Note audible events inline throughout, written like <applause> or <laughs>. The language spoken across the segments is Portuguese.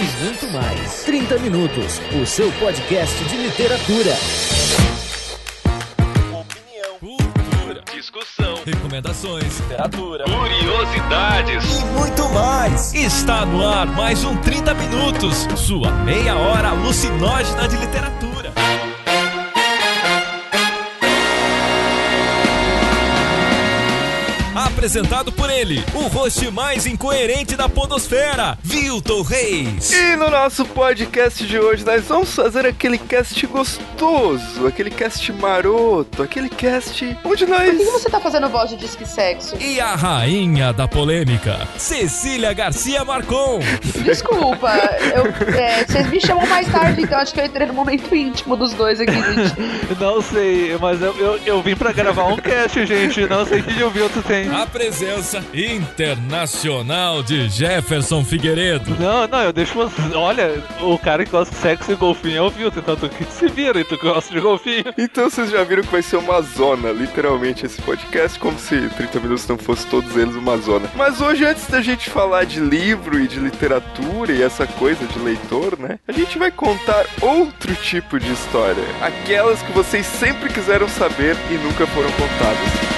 E muito mais. 30 Minutos, o seu podcast de literatura. Opinião, cultura, discussão, recomendações, literatura, curiosidades e muito mais. Está no ar mais um 30 Minutos, sua meia hora alucinógena de literatura. Apresentado por ele, o host mais incoerente da podosfera, Vilton Reis. E no nosso podcast de hoje nós vamos fazer aquele cast gostoso, aquele cast maroto, aquele cast onde nós... Por que você tá fazendo voz de disque sexo? E a rainha da polêmica, Cecília Garcia Marcon. Desculpa, eu, é, vocês me chamam mais tarde, então acho que eu entrei no momento íntimo dos dois aqui, gente. <laughs> Não sei, mas eu, eu, eu vim pra gravar um cast, gente, não sei o que o Vilton tem. A presença internacional de Jefferson Figueiredo. Não, não, eu deixo você. Olha, o cara que gosta de sexo e golfinho é o Vilton, então tu que se vira e tu gosta de golfinho. Então vocês já viram que vai ser uma zona, literalmente, esse podcast, como se 30 minutos não fosse todos eles uma zona. Mas hoje, antes da gente falar de livro e de literatura e essa coisa de leitor, né? A gente vai contar outro tipo de história. Aquelas que vocês sempre quiseram saber e nunca foram contadas.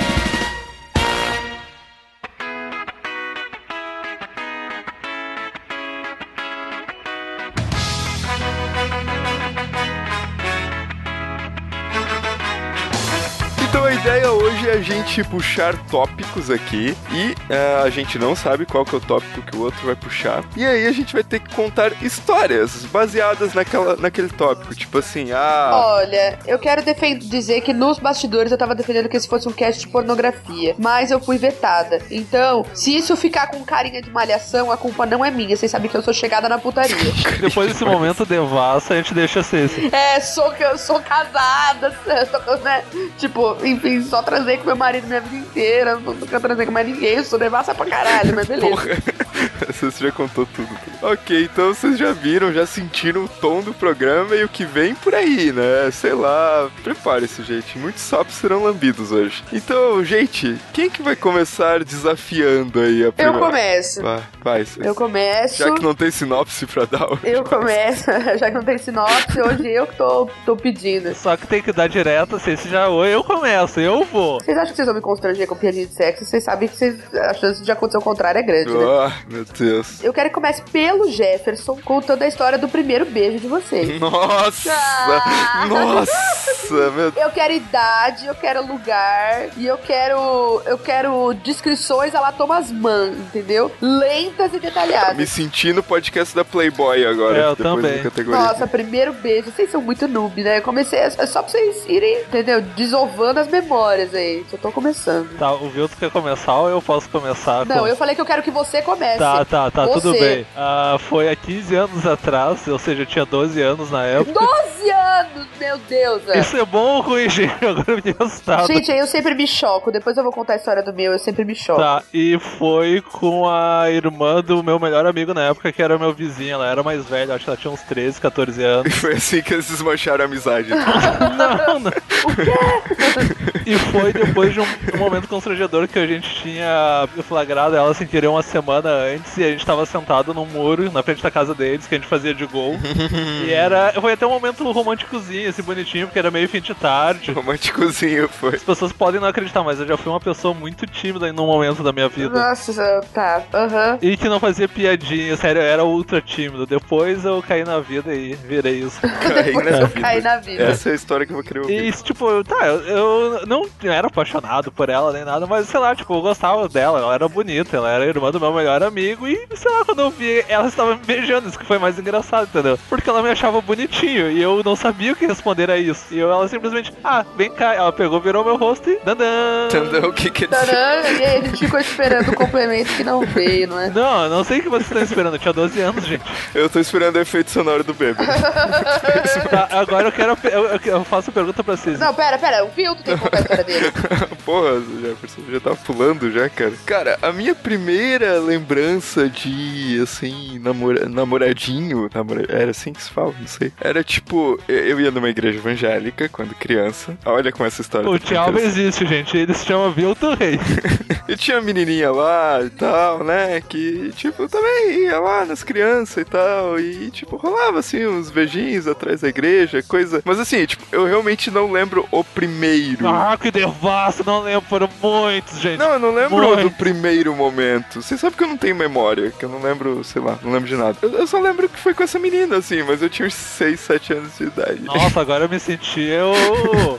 A gente puxar tópicos aqui e uh, a gente não sabe qual que é o tópico que o outro vai puxar. E aí a gente vai ter que contar histórias baseadas naquela, naquele tópico. Tipo assim, ah. Olha, eu quero dizer que nos bastidores eu tava defendendo que esse fosse um cast de pornografia, mas eu fui vetada. Então, se isso ficar com carinha de malhação, a culpa não é minha. Vocês sabem que eu sou chegada na putaria. <laughs> Depois desse momento devassa, a gente deixa ser. É, sou, sou casada, <laughs> sou, né? Tipo, enfim só com meu marido minha vida inteira, nunca transei com mais ninguém, eu sou devassa pra caralho, mas beleza. Porra. <laughs> Você já contou tudo. Ok, então vocês já viram, já sentiram o tom do programa e o que vem por aí, né? Sei lá, prepare-se, gente. Muitos sapos serão lambidos hoje. Então, gente, quem que vai começar desafiando aí a primeira? Eu começo. Vai, vai. Eu começo. Já que não tem sinopse pra dar hoje. Eu começo, <laughs> já que não tem sinopse, hoje eu que tô, tô pedindo. Só que tem que dar direto, se já eu começo, eu vou. Vocês acham que vocês vão me constranger com piadinha de sexo? Vocês sabem que vocês, a chance de acontecer o contrário é grande, né? Meu Deus. Eu quero que comece pelo Jefferson contando a história do primeiro beijo de vocês. Nossa! Ah. Nossa, meu Eu quero idade, eu quero lugar e eu quero eu quero descrições a lá Thomas Mann, entendeu? Lentas e detalhadas. Me senti no podcast da Playboy agora. É, eu também. Nossa, primeiro beijo. Vocês são muito noob, né? Eu comecei, é só pra vocês irem, entendeu? Desovando as memórias aí. Só tô começando. Tá, o Vilto quer começar ou eu posso começar? Não, com... eu falei que eu quero que você comece. Tá, tá, tá, você. tudo bem. Uh, foi há 15 anos atrás, ou seja, eu tinha 12 anos na época. 12 anos, meu Deus! É. Isso é bom ou ruim, gente? <laughs> Agora me assustado. Gente, eu sempre me choco. Depois eu vou contar a história do meu, eu sempre me choco. Tá, e foi com a irmã do meu melhor amigo na época, que era meu vizinho. Ela era mais velha, acho que ela tinha uns 13, 14 anos. E foi assim que eles desmancharam a amizade. <laughs> não, não. O quê? e foi depois de um, um, momento constrangedor que a gente tinha flagrado ela sem querer uma semana antes e a gente tava sentado num muro na frente da casa deles que a gente fazia de gol. <laughs> e era. Foi até um momento românticozinho, assim, bonitinho, porque era meio fim de tarde. <laughs> Românticozinho foi. As pessoas podem não acreditar, mas eu já fui uma pessoa muito tímida em um momento da minha vida. Nossa, tá. Aham. Uhum. E que não fazia piadinha, sério, eu era ultra tímido. Depois eu caí na vida e virei isso. <laughs> Caí na eu vida. caí na vida. Essa é a história que eu vou querer ouvir. E tipo, tá, eu, eu não era apaixonado por ela nem nada, mas sei lá, tipo, eu gostava dela, ela era bonita, ela era irmã do meu melhor amigo e sei lá, quando eu vi, ela estava me beijando, isso que foi mais engraçado, entendeu? Porque ela me achava bonitinho e eu não sabia o que responder a isso. E eu, ela simplesmente, ah, vem cá, ela pegou, virou meu rosto e dandan. Dandan, o que quer dizer? Dandan, e aí a gente ficou esperando o complemento que não veio, não é? Não, não sei o que vocês estão esperando, eu tinha 12 anos, gente. Eu tô esperando o efeito sonoro do bebê. tá, agora eu quero, eu, eu faço a pergunta pra vocês. Não, pera, pera, o Vilto tem que contar a história dele. <laughs> Porra, Jefferson, já tá pulando já, cara. Cara, a minha primeira lembrança de, assim, namora, namoradinho, namora, era assim que se fala, não sei. Era tipo, eu, eu ia numa igreja evangélica quando criança. Olha como essa história O tá interessante. existe, gente. Ele se chama Vilton Rei. <laughs> E tinha uma menininha lá e tal, né? Que, tipo, também ia lá nas crianças e tal. E, tipo, rolava assim uns beijinhos atrás da igreja, coisa. Mas assim, tipo, eu realmente não lembro o primeiro. Ah, que devasso, não lembro. Foram muitos, gente. Não, eu não lembro Muito. do primeiro momento. Você sabe que eu não tenho memória, que eu não lembro, sei lá, não lembro de nada. Eu, eu só lembro que foi com essa menina, assim, mas eu tinha uns 6, 7 anos de idade. Nossa, agora eu me senti o,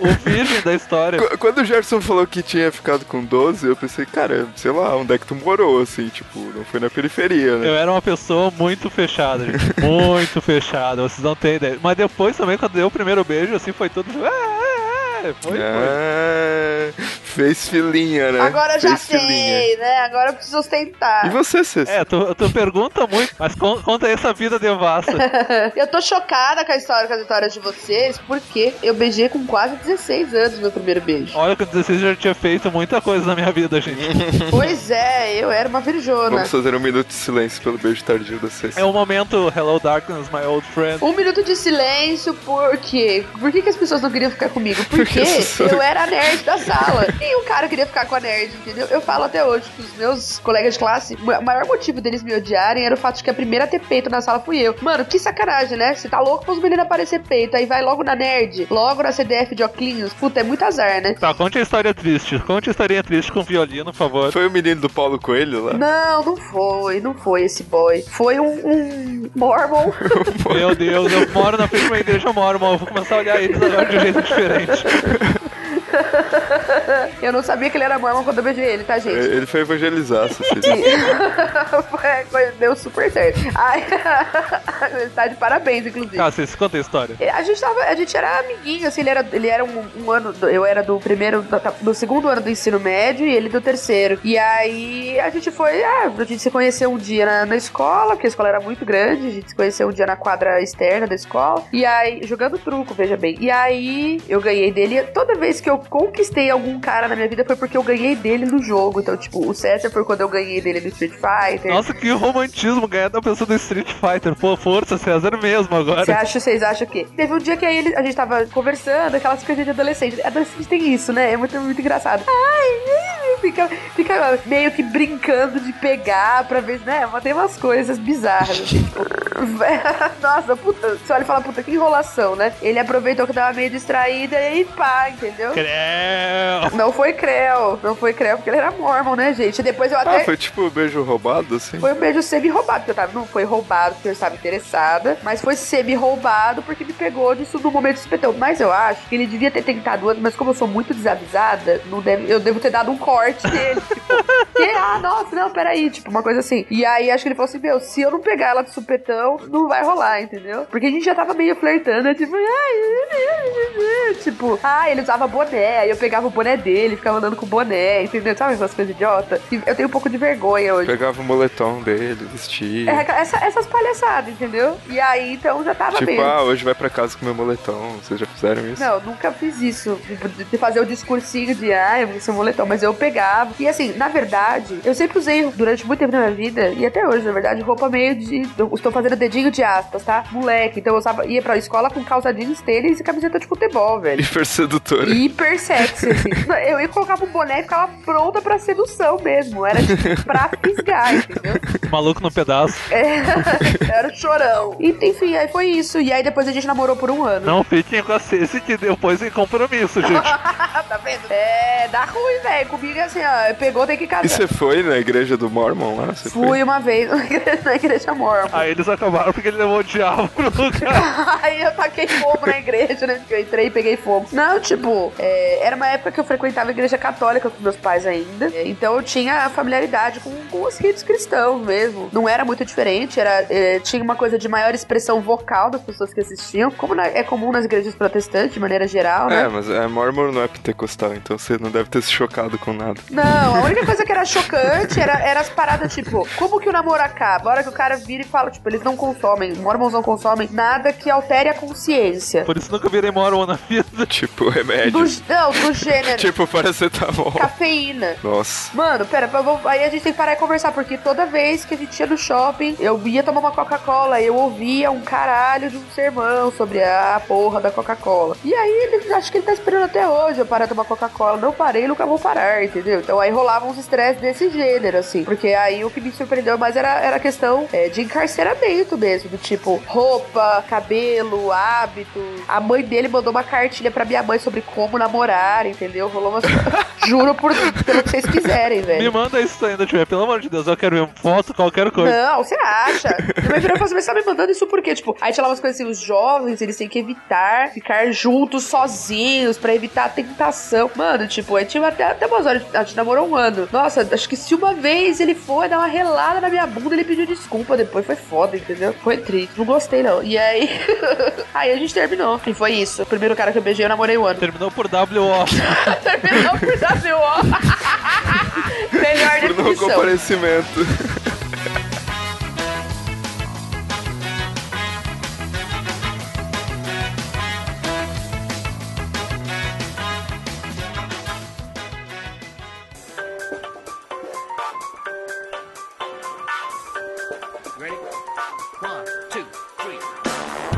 o virgem da história. Qu- Quando o Gerson falou que tinha ficado com 12, eu pensei, cara, sei lá, onde é que tu morou, assim, tipo, não foi na periferia, né? Eu era uma pessoa muito fechada, gente. Muito fechada, vocês não têm ideia. Mas depois também, quando deu o primeiro beijo, assim, foi tudo. É, é, é. Foi, foi. Ah, fez filinha, né? Agora eu já Fez filinha. sei, né? Agora eu preciso E ostentar. você, Cês? É, tu, tu pergunta muito, mas con- conta aí essa vida devassa. <laughs> Eu tô chocada com a história, com as histórias de vocês, porque eu beijei com quase 16 anos meu primeiro beijo. Olha que com 16 eu já tinha feito muita coisa na minha vida, gente. <laughs> Pois é, eu era uma virjona. Vamos fazer um minuto de silêncio pelo beijo tardio da Cês. É o momento Hello Darkness, my old friend. Um minuto de silêncio, por quê? Por que, que as pessoas não queriam ficar comigo? Porque as <laughs> pessoas- <laughs> eu era a nerd da sala. E o cara queria ficar com a nerd, entendeu? Eu falo até hoje que os meus colegas de classe, o maior motivo deles me odiarem era o fato de que a primeira a ter peito na sala fui eu. Mano, que sacanagem, né? Você tá louco pros meninos aparecer peito, aí vai logo na nerd, logo na CDF de Oclinhos. Puta, é muito azar, né? Tá, conte a história triste. Conte a historinha triste com violino, por favor. Foi o menino do Paulo Coelho lá? Não, não foi, não foi esse boy. Foi um, um Mormon. <laughs> Meu Deus, eu moro na frente de uma igreja mormon, eu vou começar a olhar eles agora de um jeito diferente. <laughs> eu não sabia que ele era Mormon quando eu beijei ele, tá, gente? Ele foi evangelizar, <laughs> Cecília. <laughs> Foi- deu super certo. Ai, ele tá de parabéns, inclusive. Ah, vocês conta a história. A gente tava, a gente era amiguinho, assim, ele era, ele era um, um ano, do- eu era do primeiro, do, do segundo ano do ensino médio e ele do terceiro. E aí a gente foi, ah, a gente se conheceu um dia na, na escola, porque a escola era muito grande, a gente se conheceu um dia na quadra externa da escola. E aí, jogando truco, veja bem. E aí eu ganhei dele. Toda vez que eu conquistei algum cara na minha vida foi porque eu ganhei dele no jogo. Então, tipo, o César foi quando eu ganhei dele no Street Fighter. Nossa, que romantismo ganhar da pessoa do Street Fighter. Pô, força, César mesmo agora. Você acha, vocês acham que? Teve um dia que aí ele- a gente tava conversando, aquelas coisas de adolescente. Adolescente tem isso, né? É muito, muito engraçado. Ai, fica, fica meio que brincando de pegar pra ver, né? Mas tem umas coisas bizarras, assim, <laughs> tipo. Nossa, puta. Você olha e fala, puta, que enrolação, né? Ele aproveitou que tava meio distraído e pá, entendeu? Creu. Não foi Creu, não foi Creu, porque ele era mormon, né, gente? E depois eu Ah, até. foi tipo beijo roubado, assim? Foi um beijo semi-roubado, porque eu tava. Não foi roubado porque eu estava interessada, mas foi semi-roubado porque me pegou disso no momento de espetão. Mas eu acho que ele devia ter tentado antes, mas como eu sou muito desavisada, não deve, eu devo ter dado um corte nele. tipo, que, ah, nossa, não, peraí, tipo, uma coisa assim. E aí acho que ele falou assim: meu, se eu não pegar ela de supetão, não vai rolar, entendeu? Porque a gente já tava meio flertando, tipo, ai, tipo, ah, ele usava boné, aí eu pegava o boné dele, ficava andando com o boné, entendeu? Sabe essas coisas idiota? E eu tenho um pouco de vergonha hoje. Pegava o moletom dele, vestia. É, essa- essas palhaçadas, entendeu? E aí, então, já tava tipo, bem. ah, hoje vai pra casa com meu moletom. Vocês já fizeram isso? Não, nunca fiz isso. Tipo, De fazer o discursinho de, ah, eu vou ser moletom. Mas eu pegava. E assim, na verdade, eu sempre usei durante muito tempo na minha vida, e até hoje, na verdade, roupa meio de. Eu estou fazendo dedinho de aspas, tá? Moleque. Então eu usava, ia pra escola com calça jeans, tênis e camiseta de futebol, velho. Hiper sedutora. Hiper sexy, assim. <laughs> Eu ia colocava um boné e ficava pronta pra sedução mesmo. Era tipo pra fisgar, entendeu? Maluco no pedaço. <laughs> É, era chorão. E, enfim, aí foi isso. E aí depois a gente namorou por um ano. Não fiquem com a Ceci que depois em compromisso, gente. <laughs> tá vendo? É, dá ruim, velho. Comigo é assim, ó. Pegou, tem que casar. E você foi na igreja do Mormon lá? Você foi? Fui uma vez na igreja mormon. Aí eles acabaram porque ele levou o diabo pro lugar. <laughs> Aí eu taquei fogo na igreja, né? Porque eu entrei e peguei fogo. Não, tipo, é, era uma época que eu frequentava a igreja católica com meus pais ainda. É, então eu tinha familiaridade com, com os ritos cristãos mesmo. Não era muito diferente, era, é, tinha uma coisa de maior expressão vocal das pessoas que assistiam, como na- é comum nas igrejas protestantes, de maneira geral, né? É, mas é, Mormon não é pentecostal, então você não deve ter se chocado com nada. Não, a única coisa que era chocante era, era as paradas, tipo, como que o namoro acaba? A hora que o cara vira e fala, tipo, eles não consomem, mormons não consomem nada que altere a consciência. Por isso nunca virei Mormon na vida. Tipo, remédio. Do, não, do gênero. Tipo, paracetamol. Cafeína. Nossa. Mano, pera, vou- aí a gente tem que parar e conversar, porque toda vez que a gente ia no shopping, eu ia tomar uma Coca-Cola, eu ouvia um caralho de um sermão sobre a porra da Coca-Cola. E aí, ele, acho que ele tá esperando até hoje eu parar de tomar Coca-Cola. Não parei, nunca vou parar, entendeu? Então aí rolavam uns estresses desse gênero, assim. Porque aí o que me surpreendeu mais era, era a questão é, de encarceramento mesmo, do tipo roupa, cabelo, hábito. A mãe dele mandou uma cartilha pra minha mãe sobre como namorar, entendeu? Rolou umas. <laughs> Juro por, pelo que vocês quiserem, Me velho. manda isso ainda tiver, pelo amor de Deus, eu quero ver foto, qualquer coisa. Não, você acha? Minha mãe virou e falou assim, mas você tá me mandando isso por quê? Tipo, aí tinha lá umas coisas assim, os jovens, eles têm que evitar ficar juntos sozinhos pra evitar a tentação. Mano, tipo, aí tinha até, até umas horas, a gente namorou um ano. Nossa, acho que se uma vez ele foi dar uma relada na minha bunda, ele pediu desculpa depois, foi foda, entendeu? Foi triste, não gostei não. E aí, <laughs> aí a gente terminou. E foi isso. O primeiro cara que eu beijei, eu namorei um ano. Terminou por WO. <laughs> Terminou por WO. <laughs> Melhor Por não definição. comparecimento.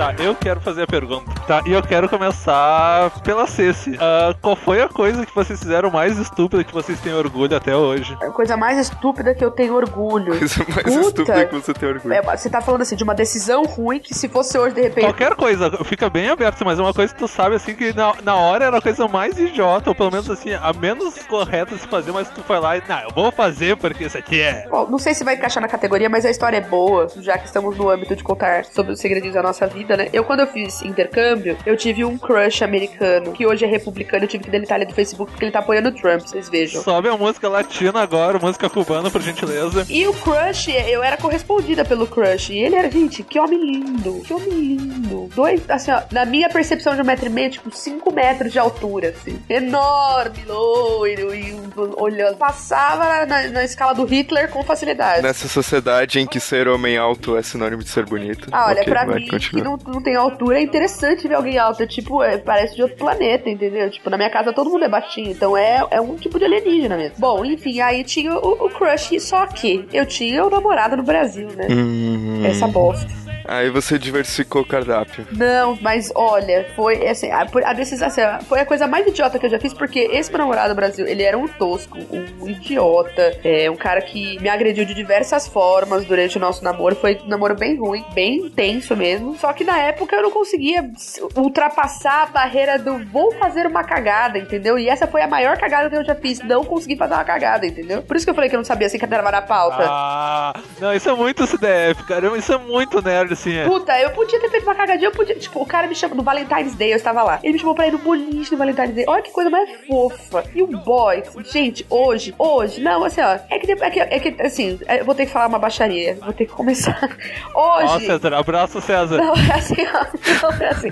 Tá, eu quero fazer a pergunta. Tá, e eu quero começar pela Ceci. Ah, qual foi a coisa que vocês fizeram mais estúpida que vocês têm orgulho até hoje? A coisa mais estúpida que eu tenho orgulho. Coisa mais Puta. estúpida que você tem orgulho. É, você tá falando assim de uma decisão ruim que se fosse hoje, de repente. Qualquer coisa, fica bem aberto, mas é uma coisa que tu sabe assim que na, na hora era a coisa mais idiota, ou pelo menos assim, a menos correta de se fazer, mas tu foi lá e, não, eu vou fazer porque isso aqui é. Bom, não sei se vai encaixar na categoria, mas a história é boa, já que estamos no âmbito de contar sobre os segredinhos da nossa vida, né? Eu, quando eu fiz intercâmbio, eu tive um crush americano, que hoje é republicano, eu tive que deletar ele do Facebook porque ele tá apoiando o Trump, vocês vejam. Sobe a música latina agora, música cubana, por gentileza. E o crush, eu era correspondida pelo crush. E ele era, gente, que homem lindo. Que homem lindo. Dois, assim, ó, na minha percepção de um metro e meio, tipo, cinco metros de altura, assim. Enorme, loiro, e olhando. Passava na, na escala do Hitler com facilidade. Nessa sociedade em que ser homem alto é sinônimo de ser bonito. Ah, olha, Ok, pra vai, mim, continua. que não, não tem altura, é interessante ver alguém alto. É tipo, é, parece de outro planeta, entendeu? Tipo, na minha casa todo mundo é baixinho, então é, é um tipo de alienígena mesmo. Bom, enfim, aí tinha o, o crush, só que eu tinha o namorado no Brasil, né? Hum. Essa bosta. Aí você diversificou o cardápio. Não, mas olha, foi assim, a, a decisão assim, foi a coisa mais idiota que eu já fiz, porque esse meu namorado no Brasil, ele era um tosco, um idiota, é, um cara que me agrediu de diversas formas durante o nosso namoro. Foi um namoro bem ruim, bem intenso mesmo. Só que na época eu não conseguia ultrapassar a barreira do vou fazer uma cagada, entendeu? E essa foi a maior cagada que eu já fiz, não consegui fazer uma cagada, entendeu? Por isso que eu falei que eu não sabia assim que tava na pauta. Ah, não, isso é muito CDF, cara. Isso é muito nerd, assim. É. Puta, eu podia ter feito uma cagadinha, eu podia. Tipo, o cara me chamou no Valentine's Day, eu estava lá. Ele me chamou pra ir no boliche no Valentine's Day. Olha que coisa mais fofa. E o boy, gente, hoje, hoje, não, assim, ó. É que, é que, é que assim, eu vou ter que falar uma baixaria. Vou ter que começar. <laughs> Ó, Hoje. César, abraço, César. Não, é assim, ó. Não, é assim.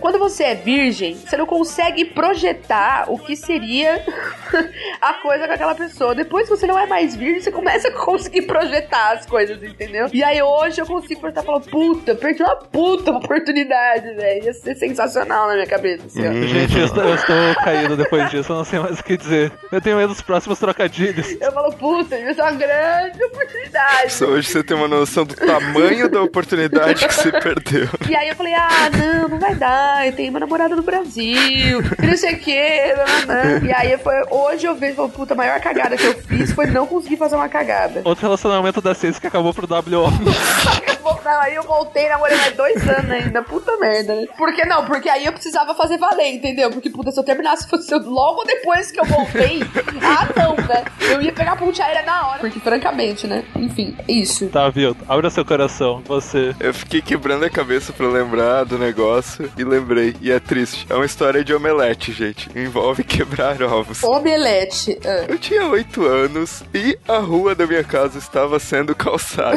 Quando você é virgem, você não consegue projetar o que seria a coisa com aquela pessoa. Depois que você não é mais virgem, você começa a conseguir projetar as coisas, entendeu? E aí hoje eu consigo projetar e falar, puta, perdi uma puta oportunidade, velho. Ia ser sensacional na minha cabeça, assim, ó. Gente, eu estou, eu estou caído depois disso, eu não sei mais o que dizer. Eu tenho medo dos próximos trocadilhos. Eu falo, puta, ia ser uma grande oportunidade. Só hoje você tem uma noção do tamanho da oportunidade que você perdeu. E aí eu falei, ah, não, não vai dar, eu tenho uma namorada no Brasil, e não sei o que, E aí foi, hoje eu vejo, falo, puta, a maior cagada que eu fiz foi não conseguir fazer uma cagada. Outro relacionamento da Ceci que acabou pro WO. <laughs> Não, aí eu voltei, namorei mais dois anos ainda, puta merda, né? Porque não, porque aí eu precisava fazer valer, entendeu? Porque, puta, se eu terminasse <laughs> fosse eu- logo depois que eu voltei, <laughs> ah, não, né? Eu ia pegar a ponte aérea na hora, porque francamente, né? Enfim, isso. Tá, viu? Abra seu coração, você. Eu fiquei quebrando a cabeça pra lembrar do negócio e lembrei. E é triste. É uma história de omelete, gente. Envolve quebrar ovos. Omelete. Ah. Eu tinha oito anos e a rua da minha casa estava sendo calçada. <laughs>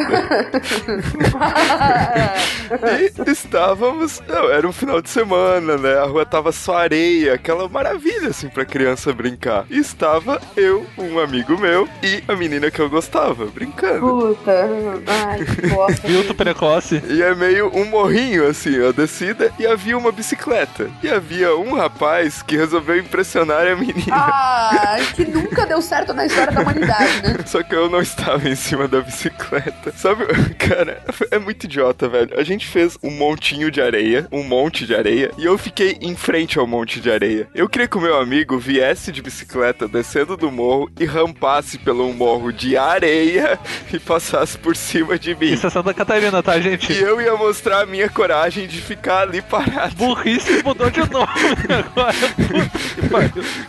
e estávamos. Não, era um final de semana, né? A rua tava só areia, aquela maravilha assim pra criança brincar. E estava eu, um amigo meu e a menina que eu gostava, brincando. Puta. Ai, que <laughs> bosta. Filtro precoce. E é meio um morrinho, assim, a descida, e havia uma bicicleta. E havia um rapaz que resolveu impressionar a menina. Ai, que nunca deu certo na história da humanidade, né? <laughs> Só que eu não estava em cima da bicicleta. Sabe, <laughs> cara, é muito idiota, velho. A gente fez um montinho de areia, um monte de areia, e eu fiquei em frente ao monte de areia. Eu queria que o meu amigo viesse de bicicleta descendo do morro e rampasse pelo morro de areia <laughs> e passasse por cima de mim. Isso é Santa Catarina, tá, gente? E eu ia mostrar a minha coragem de ficar ali parado. Burrice mudou de nome agora.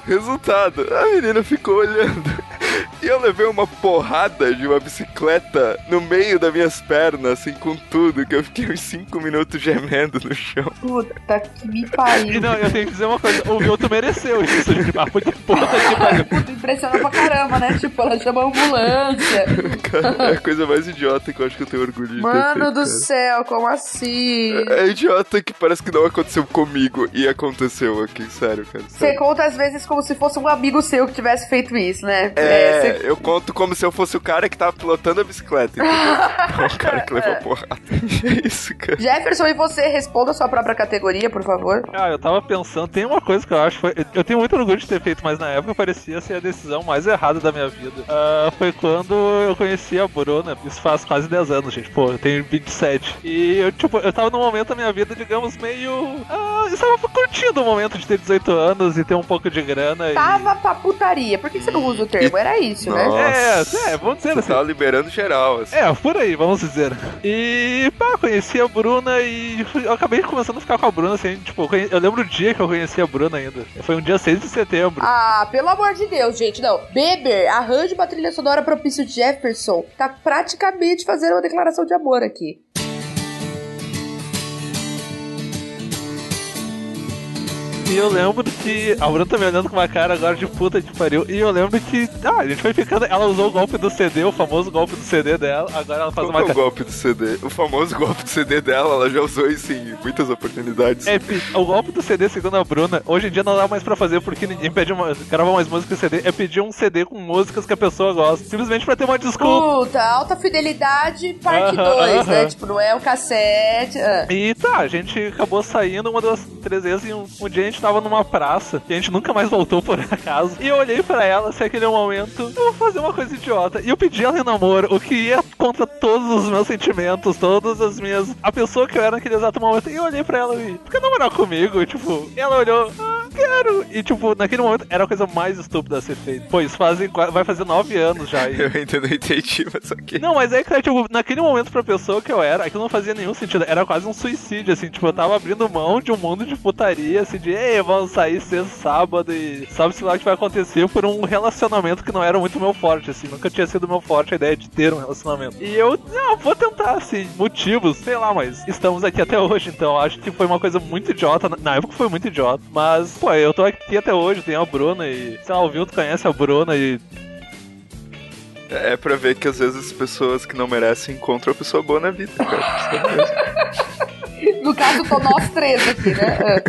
Resultado, a menina ficou olhando. E eu levei uma porrada de uma bicicleta no meio das minhas pernas, assim, com tudo, que eu fiquei uns 5 minutos gemendo no chão. Puta que me E pariu. não, eu tenho que dizer uma coisa, o Vilto mereceu isso, gente. Ah, puta puta que pariu. Puta, impressionou pra caramba, né? Tipo, ela chama a ambulância. Cara, é a coisa mais idiota que eu acho que eu tenho orgulho de ter Mano feito, do cara. céu, como assim? É idiota que parece que não aconteceu comigo e aconteceu aqui, sério, cara. Você conta às vezes como se fosse um amigo seu que tivesse feito isso, né? É, cê- eu conto como se eu fosse o cara que tava pilotando a bicicleta, entendeu? Não o cara que levou <laughs> porrada. É isso, cara. Jefferson, e você responda a sua própria categoria, por favor. Ah, eu tava pensando, tem uma coisa que eu acho, foi, eu tenho muito orgulho de ter feito, mas na época parecia ser a decisão mais errada da minha vida. Ah, foi quando eu conheci a Bruna, isso faz quase 10 anos, gente, pô, eu tenho 27. E eu, tipo, eu tava num momento da minha vida, digamos, meio. Ah, eu estava curtindo o momento de ter 18 anos e ter um pouco de grana. e- Tava pra putaria. Por que você não usa o termo? Era isso, né? Nossa. É, é, vamos dizer Você assim. tava liberando geral, assim. É, por aí, vamos dizer. E, pá, conheci a Bruna e fui- eu acabei começando a ficar com a Bruna, assim, tipo, eu lembro o dia que eu conheci a Bruna ainda. Foi um dia 6 de setembro. Ah, pelo amor de Deus, gente, não. Beber, arranje uma trilha sonora propício Jefferson. Tá praticamente fazendo uma declaração de amor aqui. E eu lembro que. A Bruna tá me olhando com uma cara agora de puta de pariu. E eu lembro que. Ah, a gente foi ficando. Ela usou o golpe do CD, o famoso golpe do CD dela. Agora ela faz Qual que uma é o cara. golpe do CD? O famoso golpe do CD dela, ela já usou isso em muitas oportunidades. É, o golpe do CD, segundo a Bruna, hoje em dia não dá mais pra fazer porque ninguém pede uma, grava mais música em CD. É pedir um CD com músicas que a pessoa gosta. Simplesmente pra ter uma desculpa. Puta, alta fidelidade, parte Aham, 2, né? aham. Tipo, não é o cassete. ah. E tá, a gente acabou saindo uma das três vezes e um, um dia a gente tava numa praça e a gente nunca mais voltou por acaso. E eu olhei pra ela, assim, aquele momento, eu vou fazer uma coisa idiota. E eu pedi ela em namoro, o que ia contra todos os meus sentimentos, todas as minhas. A pessoa que eu era naquele exato momento. E eu olhei pra ela e, quer namorar comigo? E, tipo, ela olhou, ah, quero. E, tipo, naquele momento era a coisa mais estúpida a ser feita. Pô, isso fazem, vai fazer nove anos já. E... <laughs> Eu ainda não entendi, mas ok. Não, mas é que, tipo, naquele momento pra pessoa que eu era, aquilo não fazia nenhum sentido. Era quase um suicídio, assim. Tipo, eu tava abrindo mão de um mundo de putaria, assim, de, ei, vamos sair sexta, sábado e sabe-se lá o que vai acontecer por um relacionamento que não era muito meu forte, assim. Nunca tinha sido meu forte a ideia de ter um relacionamento. E eu, não, vou tentar, assim, motivos, sei lá, mas estamos aqui até hoje, então acho que foi uma coisa muito idiota. Na- época foi muito idiota, mas, pô, eu tô aqui até hoje, tenho a Bruna e, sei lá, o Vilto conhece a Bruna e É pra ver que às vezes as pessoas que não merecem encontram a pessoa boa na vida, cara. <laughs> No caso, tô nós três aqui, né?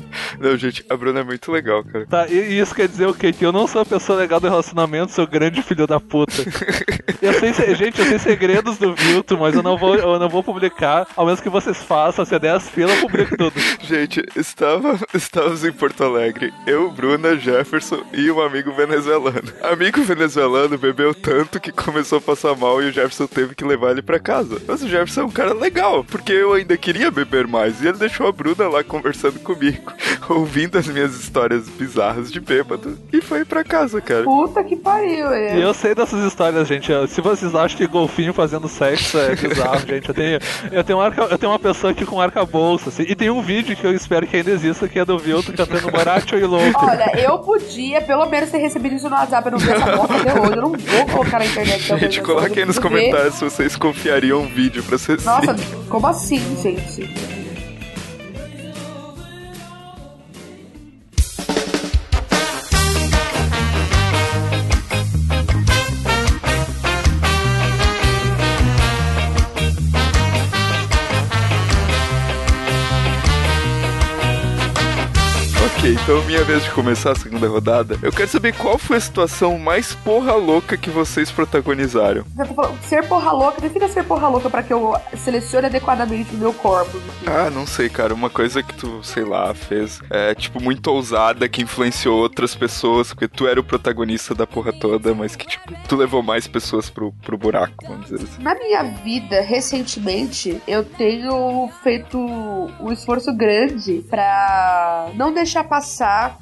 <laughs> <laughs> Não, gente, a Bruna é muito legal, cara. Tá, e isso quer dizer o quê? Que eu não sou a pessoa legal do relacionamento, sou grande filho da puta. <laughs> eu sei, se- gente, eu sei segredos do Vilto, mas eu não vou, eu não vou publicar, ao menos que vocês façam, se é 10 fila, eu publico tudo. Gente, estava, estávamos em Porto Alegre. Eu, Bruna, Jefferson e um amigo venezuelano. Amigo venezuelano bebeu tanto que começou a passar mal e o Jefferson teve que levar ele pra casa. Mas o Jefferson é um cara legal, porque eu ainda queria beber mais. E ele deixou a Bruna lá conversando comigo, <laughs> ouvindo as minhas histórias bizarras de bêbado. E foi pra casa, cara. Puta que pariu, E é. eu sei dessas histórias, gente. Se vocês acham que golfinho fazendo sexo é bizarro, <laughs> gente, eu tenho, eu tenho, um arca, eu tenho uma pessoa aqui com arcabouço, assim, e tem um vídeo que eu espero que ainda exista, que é do Vilto cantando Moracho e Louco. Olha, eu podia pelo menos ter recebido isso no WhatsApp, eu não vi essa bosta até hoje. Eu não vou colocar na internet. Gente, coloquem nos preciso ver. comentários se vocês confiariam um vídeo pra ser Nossa, <laughs> como assim, gente? Então, minha vez de começar a segunda rodada. Eu quero saber qual foi a situação mais porra louca que vocês protagonizaram. Ser porra louca, defina ser porra louca pra que eu selecione adequadamente o meu corpo. Ah, não sei, cara. Uma coisa que tu, sei lá, fez, é, tipo, muito ousada, que influenciou outras pessoas, porque tu era o protagonista da porra toda, mas que, tipo, tu levou mais pessoas pro, pro buraco, vamos dizer assim. Na minha vida, recentemente, eu tenho feito um esforço grande pra não deixar passar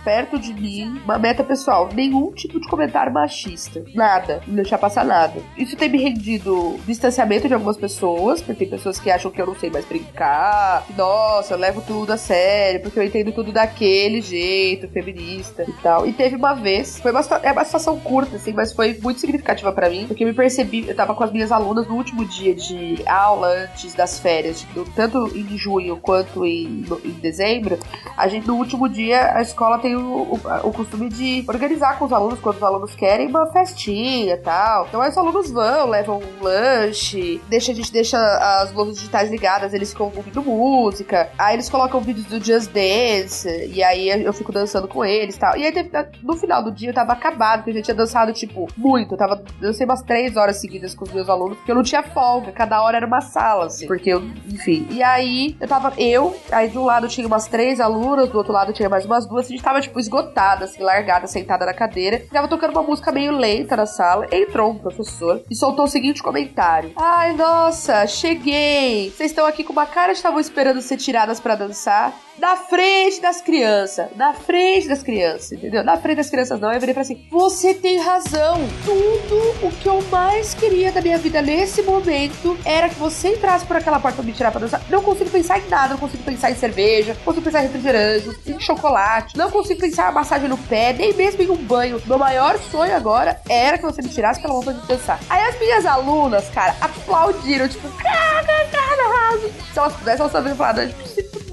perto de mim uma meta pessoal. Nenhum tipo de comentário machista. Nada. Não deixar passar nada. Isso tem me rendido distanciamento de algumas pessoas, porque tem pessoas que acham que eu não sei mais brincar. Nossa, eu levo tudo a sério, porque eu entendo tudo daquele jeito, feminista e tal. E teve uma vez, foi uma, é uma situação curta, assim, mas foi muito significativa pra mim, porque eu me percebi, eu tava com as minhas alunas no último dia de aula antes das férias, tipo, tanto em junho quanto em, em dezembro. A gente, no último dia, escola tem o, o, o costume de organizar com os alunos, quando os alunos querem, uma festinha e tal. Então aí os alunos vão, levam um lanche, deixa, a gente deixa as luzes digitais ligadas, eles ficam ouvindo música. Aí eles colocam vídeos do Just Dance, e aí eu fico dançando com eles e tal. E aí teve- no final do dia eu tava acabado, porque eu já tinha dançado, tipo, muito. Eu tava dancei umas três horas seguidas com os meus alunos, porque eu não tinha folga. Cada hora era uma sala, assim. Porque eu, enfim. E aí eu tava, eu, aí de um lado tinha umas três alunas, do outro lado tinha mais umas duas. A gente tava, tipo, esgotada, assim, largada, sentada na cadeira. Tava tocando uma música meio lenta na sala. Entrou um professor e soltou o seguinte comentário: Ai, nossa, cheguei. Vocês estão aqui com uma cara de estavam esperando ser tiradas pra dançar. Na frente das crianças. Na frente das crianças, entendeu? Na frente das crianças não. Eu virei pra assim: Você tem razão. Tudo o que eu mais queria da minha vida nesse momento era que você entrasse por aquela porta pra me tirar pra dançar. Não consigo pensar em nada. Não consigo pensar em cerveja. Não consigo pensar em refrigerante. Em chocolate. Não consigo pensar em massagem no pé. Nem mesmo em um banho. Meu maior sonho agora era que você me tirasse pela roupa de dançar. Aí as minhas alunas, cara, aplaudiram. Tipo, cara, cara, arraso. Se elas pudessem, elas estavam falando,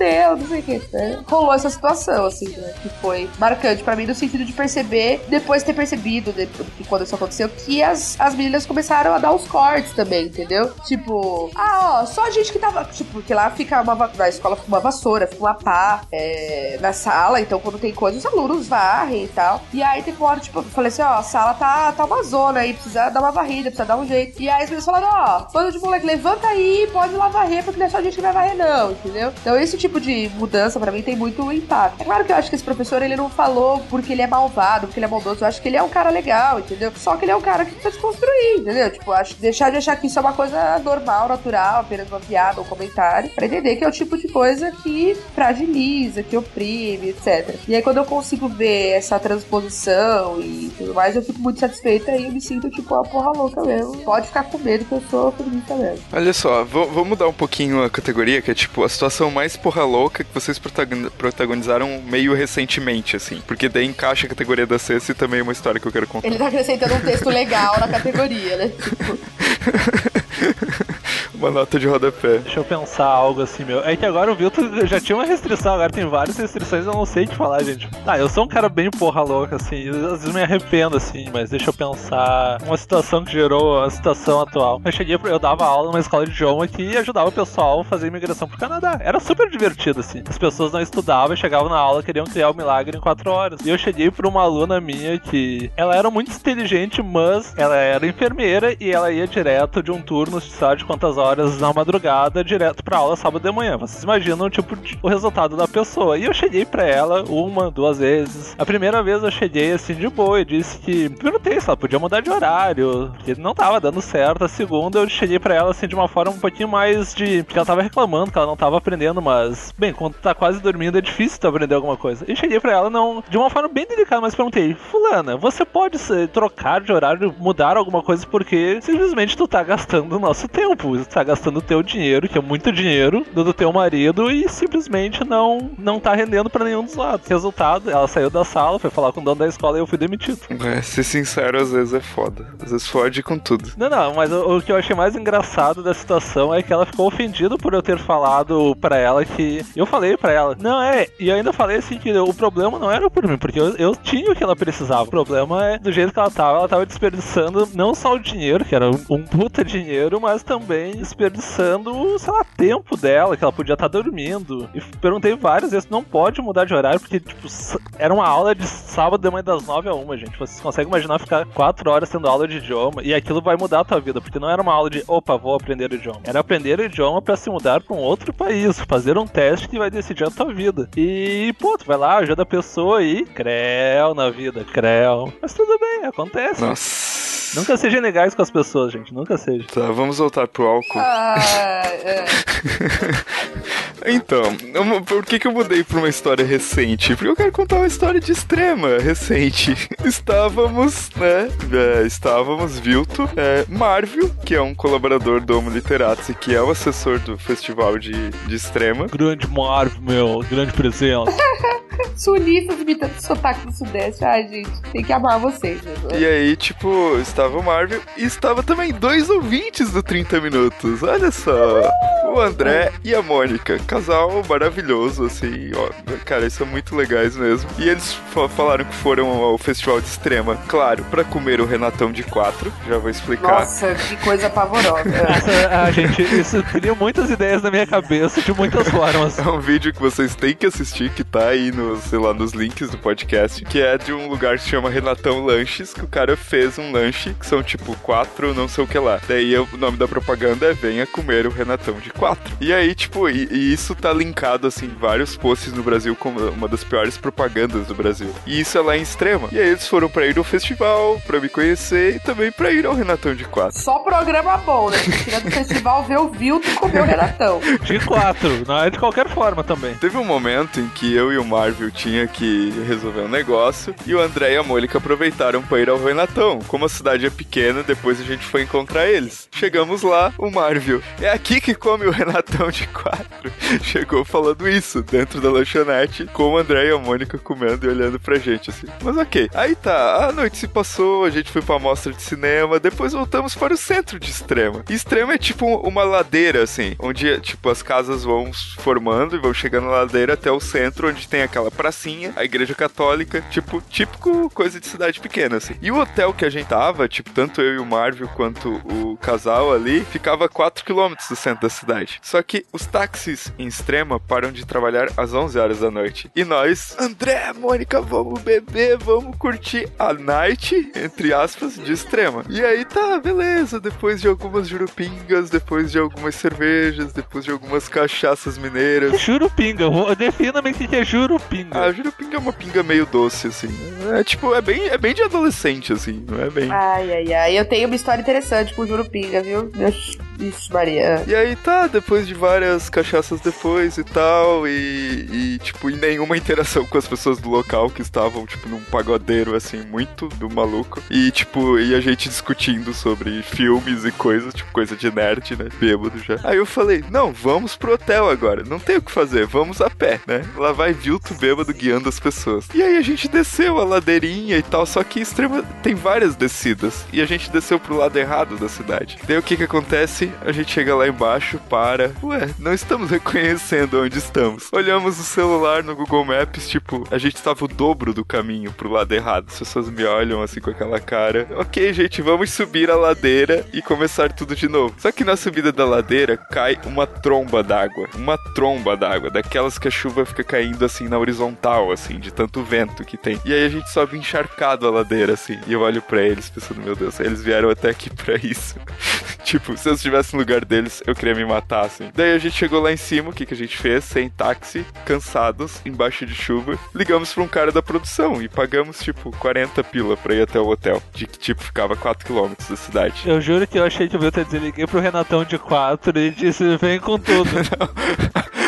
fudeu, não sei o que. Né? Rolou essa situação, assim, né? Que foi marcante pra mim no sentido de perceber, depois de ter percebido, de, que quando isso aconteceu, que as, as meninas começaram a dar os cortes também, entendeu? Tipo, ah, ó, só a gente que tava. Tipo, porque lá fica uma. Na escola fica uma vassoura, fica uma pá é, na sala, então quando tem coisa, os alunos varrem e tal. E aí teve uma hora, tipo, eu falei assim, ó, a sala tá, tá uma zona aí, precisa dar uma varrida, precisa dar um jeito. E aí as meninas falaram, ó, bando de moleque, levanta aí, pode lá varrer, porque não é só a gente que vai varrer, não, entendeu? Então esse tipo de mudança pra mim tem muito impacto. É claro que eu acho que esse professor, ele não falou porque ele é malvado, porque ele é maldoso, eu acho que ele é um cara legal, entendeu? Só que ele é um cara que precisa desconstruir, entendeu? Tipo, acho deixar de achar que isso é uma coisa normal, natural, apenas uma piada, um comentário, pra entender que é o tipo de coisa que fragiliza, que oprime, etc. E aí quando eu consigo ver essa transposição e tudo mais, eu fico muito satisfeita e eu me sinto tipo uma porra louca mesmo. Pode ficar com medo que eu sou feminista mesmo. Olha só, vou mudar um pouquinho a categoria, que é tipo a situação mais porra louca que vocês protagon- protagonizaram meio recentemente, assim. Porque daí encaixa a categoria da e também é uma história que eu quero contar. Ele tá acrescentando um texto legal na categoria, né? <laughs> Tipo, <laughs> Uma nota de rodapé. Deixa eu pensar algo assim, meu. É que agora o Vilto já tinha uma restrição, agora tem várias restrições, eu não sei que falar, gente. Tá, eu sou um cara bem porra louca, assim, às vezes me arrependo, assim, mas deixa eu pensar uma situação que gerou a situação atual. Eu cheguei, eu dava aula numa escola de idioma que ajudava o pessoal a fazer imigração pro Canadá. Era super divertido, assim. As pessoas não estudavam, chegavam na aula, queriam criar o milagre em quatro horas. E eu cheguei pra uma aluna minha que ela era muito inteligente, mas ela era enfermeira e ela ia direto de um turno, sabe de quantas horas na madrugada, direto pra aula sábado de manhã. Vocês imaginam, tipo, o resultado da pessoa. E eu cheguei pra ela uma, duas vezes. A primeira vez eu cheguei assim de boa e disse que perguntei se ela podia mudar de horário, porque não tava dando certo. A segunda eu cheguei pra ela assim de uma forma um pouquinho mais de. Porque ela tava reclamando que ela não tava aprendendo, mas, bem, quando tá quase dormindo é difícil tu aprender alguma coisa. E cheguei pra ela não, de uma forma bem delicada, mas perguntei: Fulana, você pode trocar de horário, mudar alguma coisa, porque simplesmente tu tá gastando o nosso tempo, tu tá gastando teu dinheiro, que é muito dinheiro, do, do teu marido, e simplesmente não, não tá rendendo pra nenhum dos lados. Resultado, ela saiu da sala, foi falar com o dono da escola e eu fui demitido. É, ser sincero às vezes é foda. Às vezes fode com tudo. Não, não, mas o, o que eu achei mais engraçado da situação é que ela ficou ofendida por eu ter falado pra ela que. Eu falei pra ela, não é, e eu ainda falei assim que o problema não era por mim, porque eu, eu tinha o que ela precisava. O problema é do jeito que ela tava, ela tava desperdiçando não só o dinheiro, que era um, um puta dinheiro, mas também desperdiçando, sei lá, tempo dela, que ela podia estar dormindo. E perguntei várias vezes, não pode mudar de horário, porque, tipo, era uma aula de sábado de manhã das 9 a 1, gente. Vocês conseguem imaginar ficar 4 horas tendo aula de idioma e aquilo vai mudar a tua vida, porque não era uma aula de, opa, vou aprender o idioma. Era aprender o idioma pra se mudar pra um outro país, fazer um teste que vai decidir a tua vida. E, pô, tu vai lá, ajuda a pessoa e creu na vida, creu. Mas tudo bem, acontece. Nossa. Nunca seja legais com as pessoas, gente. Nunca seja. Tá, vamos voltar pro álcool. Ah, é. <laughs> Então, eu- por que, que eu mudei pra uma história recente? Porque eu quero contar uma história de extrema recente. <laughs> Estávamos, né? é, estávamos, Vilto, é, Marvio, que é um colaborador do Homo Literatsi, que é o assessor do festival de, de extrema. Grande Marv, meu, grande presença. <laughs> Sulistas imitando o sotaque do Sudeste. Ai, gente, tem que amar vocês. né? E aí, tipo, estava o Marvel e estava também dois ouvintes do 30 Minutos. Olha só. O André e a Mônica. Casal maravilhoso, assim. Ó, cara, eles são muito legais mesmo. E eles fa- falaram que foram ao Festival de Extrema, claro, pra comer o Renatão de quatro. Já vou explicar. Nossa, que coisa pavorosa. <laughs> ah, gente, isso cria muitas ideias na minha cabeça de muitas formas. É um vídeo que vocês têm que assistir, que tá aí nos, sei lá, nos links do podcast, que é de um lugar que se chama Renatão Lanches, que o cara fez um lanche, que são tipo quatro, não sei o que lá. Daí o nome da propaganda é Venha comer o Renatão de quatro. E aí, tipo, e, e isso tá linkado, assim, em vários posts no Brasil como uma das piores propagandas do Brasil. E isso é lá em Extrema. E aí eles foram pra ir no festival, pra me conhecer e também pra ir ao Renatão de quatro. Só programa bom, né? Tirando do festival, ver o Vilto e comer o Renatão. De quatro, não é de qualquer forma também. Teve um momento em que eu e o Marvel tinha que resolver um negócio e o André e a Mônica aproveitaram para ir ao Renatão. Como a cidade é pequena, depois a gente foi encontrar eles. Chegamos lá, o Marvel, é aqui que come o Renatão de quatro. Chegou falando isso dentro da lanchonete, com o André e a Mônica comendo e olhando pra gente assim. Mas ok. Aí tá, a noite se passou, a gente foi pra mostra de cinema, depois voltamos para o centro de Extrema. Extrema é tipo uma ladeira, assim, onde, tipo, as casas vão formando e vão chegando na ladeira até o centro, onde tem aquela pracinha, a igreja católica, tipo, típico coisa de cidade pequena, assim. E o hotel que a gente tava, tipo, tanto eu e o Marvel quanto o casal ali, ficava a 4 km do centro da cidade. Só que os táxis em Extrema param de trabalhar às 11 horas da noite. E nós, André, Mônica, vamos beber, vamos curtir a night, entre aspas, de Extrema. E aí tá, beleza, depois de algumas jurupingas, depois de algumas cervejas, depois de algumas cachaças mineiras. Jurupinga, defina-me o que é jurupinga. A jurupinga é uma pinga meio doce, assim. É tipo, é bem, é bem de adolescente, assim, não é bem. Ai, ai, ai. Eu tenho uma história interessante com o Jurupinga, viu? Ixi, Maria. E aí tá, depois de várias cachaças depois e tal, e, e, tipo, e nenhuma interação com as pessoas do local que estavam, tipo, num pagodeiro, assim, muito do maluco. E, tipo, e a gente discutindo sobre filmes e coisas, tipo, coisa de nerd, né? Bêbado já. Aí eu falei, não, vamos pro hotel agora, não tem o que fazer, vamos a pé, né? Lá vai Vilto bêbado guiando as pessoas. E aí a gente desceu a ladeirinha e tal, só que extrema tem várias descidas. E a gente desceu pro lado errado da cidade. Daí o que que acontece? A gente chega lá embaixo, para. Ué, não estamos reconhecendo onde estamos. Olhamos o celular no Google Maps, tipo, a gente estava o dobro do caminho pro lado errado. As pessoas me olham assim com aquela cara. Ok, gente, vamos subir a ladeira e começar tudo de novo. Só que na subida da ladeira cai uma tromba d'água. Uma tromba d'água, daquelas que a chuva fica caindo assim na horizontal, assim, de tanto vento que tem. E aí a gente sobe encharcado a ladeira, assim. E eu olho pra eles pensando, meu Deus, eles vieram até aqui pra isso. <laughs> tipo, se eu estivesse no lugar deles, eu queria me matar, assim. Daí a gente chegou lá em cima, o que, que a gente fez? Sem táxi, cansados, embaixo de chuva. Ligamos pra um cara da produção e pagamos, tipo, 40 pila pra ir até o hotel. De que, tipo, ficava 4 km da cidade. Eu juro que eu achei que o Vilta desliguei pro Renatão de 4 e disse: vem com tudo. <laughs> <laughs>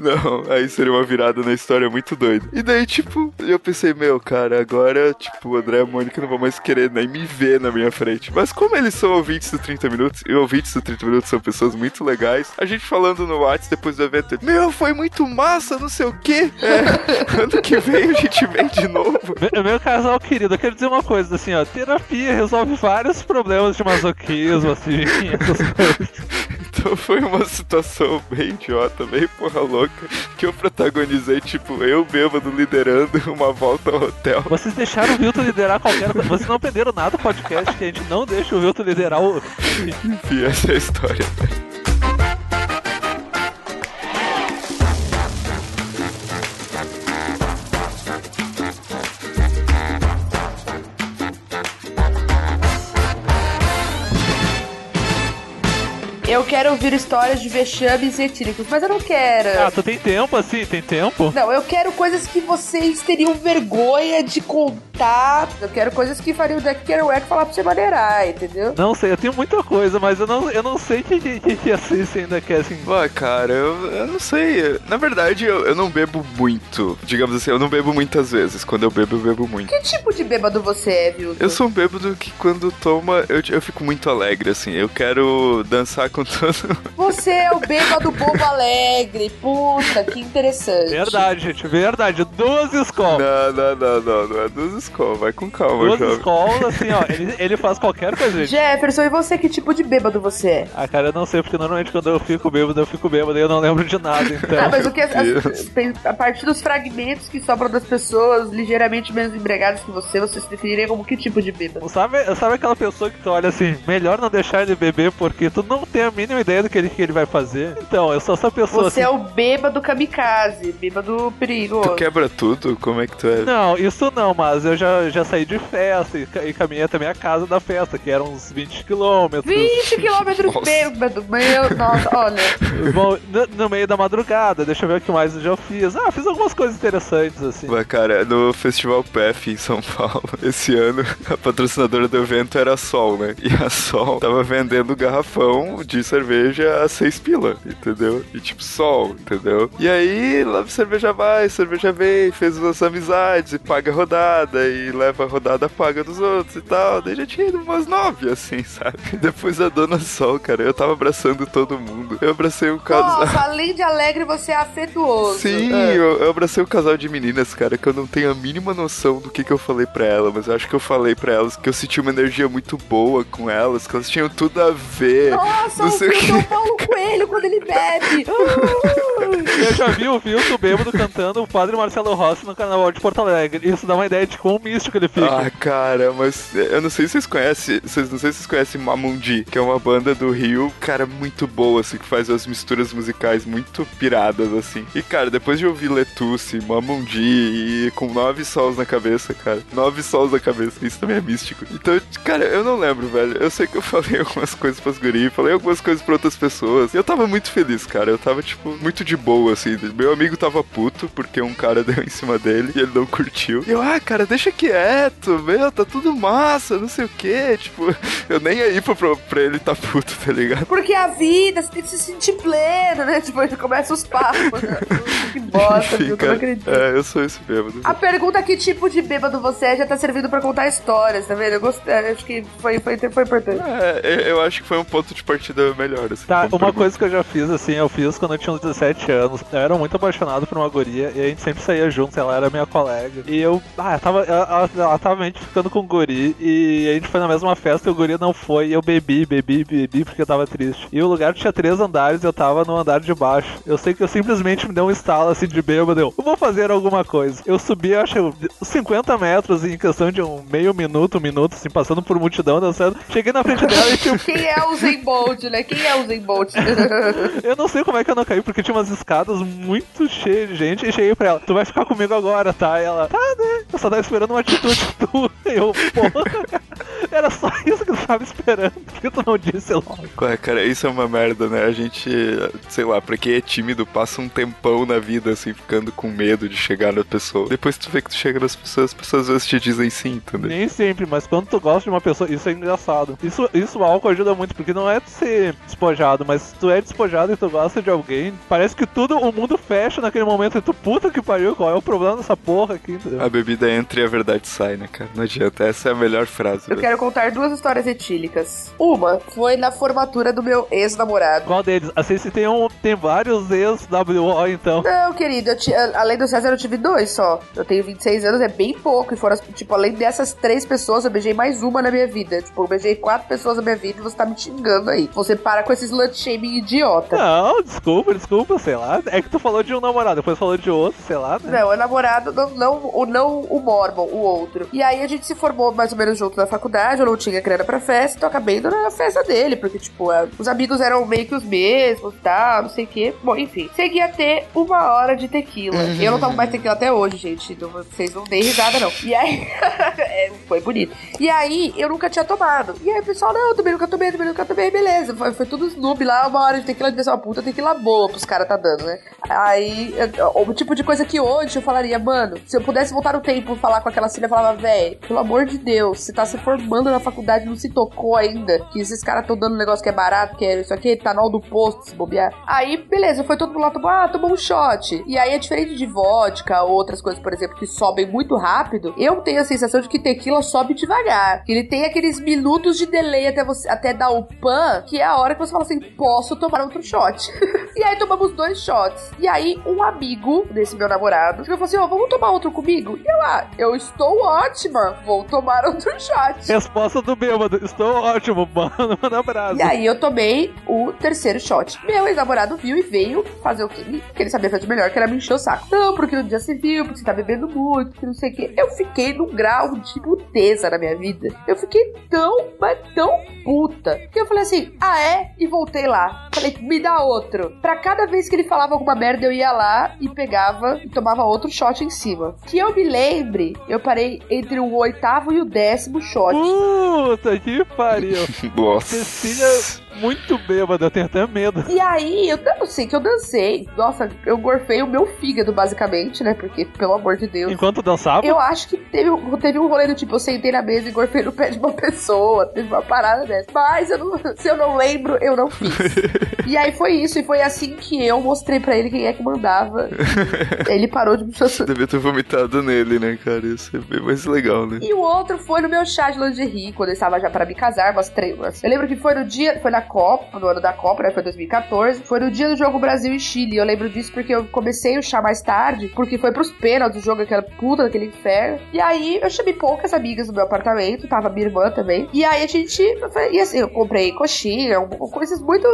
<laughs> Não, aí seria uma virada na história muito doida. E daí, tipo, eu pensei, meu, cara, agora, tipo, o André e a Mônica não vão mais querer nem me ver na minha frente. Mas como eles são ouvintes do 30 Minutos, e ouvintes do 30 Minutos são pessoas muito legais, a gente falando no WhatsApp depois do evento, meu, foi muito massa, não sei o quê. É, <laughs> ano que vem a gente vem de novo. meu, casal querido, eu quero dizer uma coisa assim, ó. Terapia resolve vários problemas de masoquismo, assim, <laughs> essas coisas. Então foi uma situação bem idiota, bem porra louca, que eu protagonizei, tipo, eu bêbado liderando uma volta ao hotel. Vocês deixaram o Vilto liderar qualquer coisa. Vocês não aprenderam nada no podcast, que a gente não deixa o Vilto liderar o. Enfim, essa é a história. Quero ouvir histórias de vexames etílicos, mas eu não quero. Ah, tu tem tempo assim? Tem tempo? Não, eu quero coisas que vocês teriam vergonha de contar tá. Eu quero coisas que faria o Jack Kerouac falar pra você maneirar, entendeu? Não sei, eu tenho muita coisa, mas eu não, eu não sei que, que, assiste ainda que é assim. Pô, cara, eu, eu não sei. Na verdade, eu, eu não bebo muito. Digamos assim, eu não bebo muitas vezes. Quando eu bebo, eu bebo muito. Que tipo de bêbado você é, viu? Eu sou um bêbado que quando toma, eu, eu fico muito alegre, assim. Eu quero dançar com todo. Você é o bêbado bobo alegre. Puta, que interessante. Verdade, gente, verdade. 12 escolas. Não, não, não, não. Não é 12 escola, vai com calma, Duas jovem. escolas, assim, ó, <laughs> ele, ele faz qualquer coisa, gente. Jefferson, e você, que tipo de bêbado você é? Ah, cara, eu não sei, porque normalmente quando eu fico bêbado, eu fico bêbado e eu não lembro de nada, então. Ah, mas o que as, as, a partir dos fragmentos que sobram das pessoas ligeiramente menos embriagadas que você, vocês definiria como que tipo de bêbado? Sabe, sabe aquela pessoa que tu olha assim, melhor não deixar ele beber porque tu não tem a mínima ideia do que ele, que ele vai fazer? Então, eu sou essa pessoa. Você é assim, é o bêbado kamikaze, bêbado perigo. Tu quebra tudo? Como é que tu é? Não, isso não, mas eu já, já saí de festa e, e caminhei até minha casa da festa, que eram uns 20 quilômetros. 20 quilômetros bêbado, meu, nossa, olha. Bom, no, no meio da madrugada, deixa eu ver o que mais eu já fiz. Ah, fiz algumas coisas interessantes, assim. Ué, cara, no Festival PF em São Paulo, <laughs> esse ano, a patrocinadora do evento era a Sol, né? E a Sol tava vendendo garrafão de cerveja a seis pila, entendeu? E tipo, Sol, entendeu? E aí, lá cerveja vai, cerveja vem, fez umas amizades e paga a rodada, e leva a rodada paga dos outros e tal. Daí já tinha ido umas nove, assim, sabe? <laughs> Depois a dona Sol, cara, eu tava abraçando todo mundo. Eu abracei um casal. Nossa, além de alegre, você é afetuoso. Sim, É. eu, eu abracei um casal de meninas, cara, que eu não tenho a mínima noção do que, que eu falei pra elas, mas eu acho que eu falei pra elas que eu senti uma energia muito boa com elas, que elas tinham tudo a ver. Nossa, não o sei o que. Paulo Coelho quando ele bebe. <laughs> Uh! Eu já vi o Vilto bêbado cantando o padre Marcelo Rossi no carnaval de Porto Alegre. Isso dá uma ideia de quão místico ele fica. Ah, cara, mas eu não sei se vocês conhecem, vocês não sei se vocês conhecem Mamundi, que é uma banda do Rio, cara, muito boa, assim, que faz as misturas musicais muito piradas, assim. E, cara, depois de ouvir Letusse, Mamundi e com nove sols na cabeça, cara, nove sols na cabeça, isso também é místico. Então, cara, eu não lembro, velho. Eu sei que eu <laughs> falei algumas coisas pras guri, falei algumas coisas pra outras pessoas. E eu tava muito feliz, cara. Eu tava, tipo, muito de boa, assim. Meu amigo tava puto porque um cara <laughs> deu em cima dele e ele não curtiu. E eu, ah, cara, deixa quieto, meu, tá tudo massa, não sei o que. Tipo, <laughs> eu nem aí pra, pra, pra ele tá puto, tá ligado? Porque a vida, você tem que se sentir pleno, né? Tipo, aí começa os papos. Né? <laughs> que bosta, viu? Eu não cara, acredito. é, eu sou esse bêbado. A pergunta é que tipo de bêbado você é já tá servindo pra contar histórias, tá vendo? Eu gostei, acho que foi, foi, foi importante. É, eu acho que foi um ponto de partida melhor, assim. Tá, uma pergunta. coisa que eu já fiz, assim, eu fiz quando eu tinha uns 17 anos. Eu era muito apaixonado por uma guria e a gente sempre saía juntos, ela era minha colega. E eu, ah, eu tava, ela, ela, tava que ficando com o guri e a gente foi na mesma festa e o guri não foi. E eu bebi, bebi, bebi porque eu tava triste. E o lugar tinha três andares e eu tava no andar de baixo. Eu sei que eu simplesmente me dei um estalo assim de bêbado. Eu, eu vou fazer alguma coisa. Eu subi, acho, 50 metros em questão de um meio minuto, um minuto, assim, passando por multidão, dançando. Cheguei na frente dela e tipo, <laughs> Quem é o Zen Bolt, né? Quem é o Zen Bolt? <laughs> Eu não sei como é que eu não caí, porque tinha umas escadas muito cheias de gente. E cheguei pra ela, tu vai ficar comigo agora, tá? E ela, tá, né? Eu só tava esperando uma atitude <laughs> tua. Eu, porra, era só isso que eu tava esperando. Por que tu não disse logo? Ué, cara, isso é uma merda, né? A gente, sei lá, pra quem é tímido, passa um tempão na vida, assim, ficando com medo de chegar na pessoa. Depois tu vê que tu chega nas pessoas, as pessoas às vezes te dizem sim, entendeu? Nem sempre, mas quando tu gosta de uma pessoa, isso é engraçado. Isso, isso o álcool ajuda muito, porque não é ser despojado, mas se tu é despojado e tu gosta de alguém, parece que tudo, o mundo fecha naquele momento e tu, puta que pariu, qual é o problema dessa porra aqui, entendeu? A bebida entra e a verdade sai, né, cara? Não adianta, essa é a melhor frase. Eu velho. quero contar duas histórias etílicas. Uma foi na formatura do meu ex-namorado. Qual deles? Assim, se tem, um, tem vários ex-WO, então. Não, querido, eu ti- além do César, eu tive dois só. Eu tenho 26 anos, é bem pouco. E foram, tipo, além dessas três pessoas, eu beijei mais uma na minha vida. Tipo, eu beijei quatro pessoas na minha vida e você tá me xingando aí. Você para com esse slut shaming idiota. Não, desculpa, desculpa, sei lá. É que tu falou de um namorado, depois falou de outro, sei lá, né? Não, é namorado, não, não, o, não o O outro. E aí a gente se formou mais ou menos junto na faculdade. eu não tinha grana pra festa, então acabei indo na festa dele, porque, tipo, é, os amigos eram meio que os mesmos tal, não sei o quê. Bom, enfim. Segui a ter uma hora de tequila. Eu não tomo mais tequila até hoje, gente. Então vocês não deem risada, não. E aí. <laughs> é, foi bonito. E aí, eu nunca tinha tomado. E aí o pessoal, não, eu também nunca tomei, também nunca tomei, beleza. Foi, foi tudo snoop lá, uma hora de tequila devia ser uma puta tequila boa pros caras tá dando, né? Aí, o tipo de coisa que hoje eu falaria, mano, se eu pudesse voltar no tempo e falar com aquela filha, eu falava, véi, pelo amor de Deus, você tá se formando na faculdade, não se tocou ainda, que esses caras tão dando um negócio que é barato, que é isso aqui, etanol do posto, se bobear. Aí, beleza, foi todo mundo lá, tomou, ah, tomou um shot. E aí é diferente de vodka ou outras coisas, por exemplo, que sobem muito rápido, eu tenho a sensação de que tequila sobe devagar. Ele tem aqueles minutos de delay até você até dar o pan, que é a hora que você fala assim, posso tomar outro shot. <laughs> e aí tomamos dois shots. E aí um amigo desse meu namorado falou assim, ó, vamos tomar outro comigo? E eu lá, eu estou ótima, vou tomar outro shot. Resposta do bêbado. Estou ótimo, mano. <laughs> Manda abraço. E aí eu tomei o terceiro shot. Meu ex-namorado viu e veio fazer o que que ele sabia fazer melhor, que era me encher o saco. Não, porque no dia viu, porque você tá bebendo muito, que não sei o quê. Eu fiquei num grau de puteza na minha vida. Eu fiquei tão, mas tão puta. Que eu falei assim, ah é? E voltei lá. Falei, me dá outro. Pra cada vez que ele falava alguma merda, eu ia lá e pegava e tomava outro shot em cima. Que eu me lembre, eu parei entre o oitavo e o décimo shot. Puta que pariu. <laughs> Nossa. Cecília muito bêbada, eu tenho até medo. E aí, eu não sei que eu dancei. Nossa, eu gorfei o meu fígado, basicamente, né? Porque, pelo amor de Deus. Enquanto dançava, Eu acho que teve, um- teve um rolê do tipo, eu sentei na mesa e gorfei no pé de uma <laughs> pessoa. Teve uma parada dessa. Mas eu não- <laughs> se eu não lembro, eu não fiz. <laughs> e aí foi isso. E foi assim que eu mostrei pra ele quem é que mandava. Ele parou de me chassar. Devia ter vomitado nele, né, cara? Isso é bem mais legal, né? E o outro foi no meu chá de lingerie, quando eu estava já para me casar, umas três. Eu lembro que foi no dia, foi na Copa, no ano da Copa, né? Foi 2014. Foi no dia do jogo Brasil e Chile. Eu lembro disso porque eu comecei o chá mais tarde, porque foi pros pênaltis do jogo, aquela puta daquele inferno. E aí eu chamei poucas amigas no meu apartamento, tava minha irmã também. E aí a gente. E assim, eu comprei coxinha, coisas muito.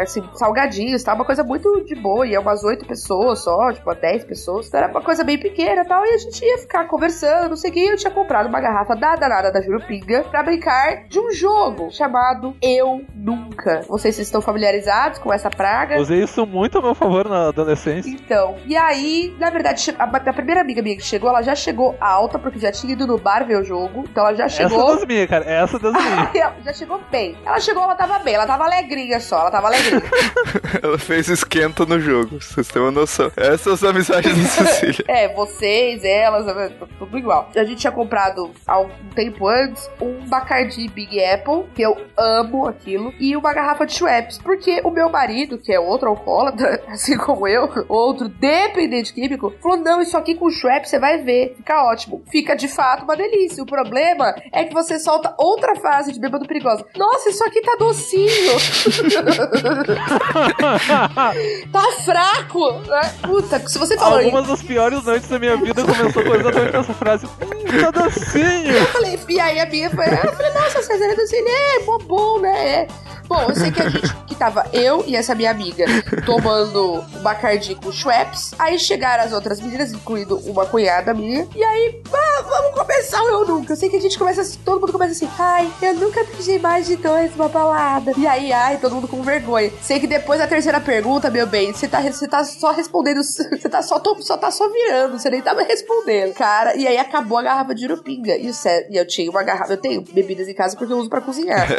Assim, salgadinhos, tá? Uma coisa muito de boa. E é umas oito pessoas só, tipo, 10 pessoas. Então era uma coisa bem pequena e tal. E a gente ia ficar conversando, não sei o que. Eu tinha comprado uma garrafa da danada da Jurupinga pra brincar de um jogo chamado Eu Nunca. Não sei se vocês estão familiarizados com essa praga. usei isso muito a meu favor na adolescência. Então, e aí, na verdade, a, a primeira amiga minha que chegou, ela já chegou alta, porque já tinha ido no bar ver o jogo. Então ela já Essa chegou. das minhas, cara. Essa das <laughs> minhas. Ela já chegou bem. Ela chegou, ela tava bem, ela tava alegrinha só, ela tava alegrinha. <laughs> Ela fez esquenta no jogo, vocês têm uma noção. Essas são as amizades da Cecília. <laughs> É, vocês, elas, é, tudo igual. A gente tinha comprado há um tempo antes um Bacardi Big Apple, que eu amo aquilo, e uma garrafa de Schweppes, porque o meu marido, que é outro alcoólatra, <laughs> assim como eu, outro dependente químico, falou: não, isso aqui com Schweppes você vai ver, fica ótimo. Fica de fato uma delícia. O problema é que você solta outra fase de bêbado perigosa. Nossa, isso aqui tá docinho. <laughs> tá fraco. né? Puta, se você falou. Algumas das piores noites da minha vida começou com exatamente essa frase. Hum, tá docinho. Eu falei, e aí a minha foi, eu falei, nossa, César é docinho, é, bom, bom, né? É. Bom, eu sei que a gente, que tava eu e essa minha amiga tomando o Bacardi com Schweppes, aí chegaram as outras meninas, incluindo uma cunhada minha, e aí, ah, vamos começar o Eu Nunca. Eu sei que a gente começa assim, todo mundo começa assim, ai, eu nunca beijei mais de dois uma balada. E aí, ai, todo mundo com vergonha. Sei que depois da terceira pergunta, meu bem, você tá, você tá só respondendo, <laughs> você tá só, só tá só virando, você nem tava respondendo. Cara, e aí acabou a garrafa de urupinga. E, o e eu tinha uma garrafa, eu tenho bebidas em casa porque eu uso pra cozinhar. <laughs>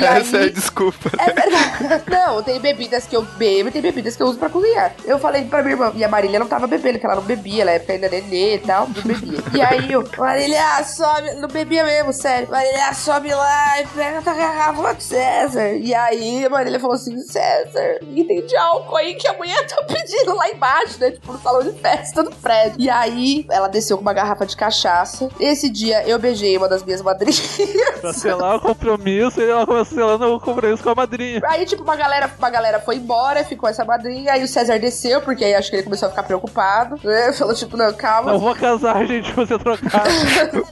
E aí- Essa é a desculpa. É verdade. Não, tem bebidas que eu bebo e tem bebidas que eu uso pra cozinhar. Eu falei pra minha irmã, e a Marília não tava bebendo, que ela não bebia, ela época ainda nenê e tal, não bebia. E aí eu, Marília, sobe, não bebia mesmo, sério. Marília, sobe lá e pega tua garrafa do César. E aí a Marília falou assim, César, e tem de álcool aí que a mulher tá pedindo lá embaixo, né? Tipo, no salão de festa do prédio. E aí ela desceu com uma garrafa de cachaça. Esse dia eu beijei uma das minhas madrinhas. Pra selar o compromisso, e ela começou selando o compromisso com a madrinha. Aí, tipo, uma galera, uma galera foi embora, ficou essa madrinha, aí o César desceu, porque aí acho que ele começou a ficar preocupado, né? <laughs> Falou, tipo, não, calma. Não vou casar, <laughs> gente, você trocar. <laughs>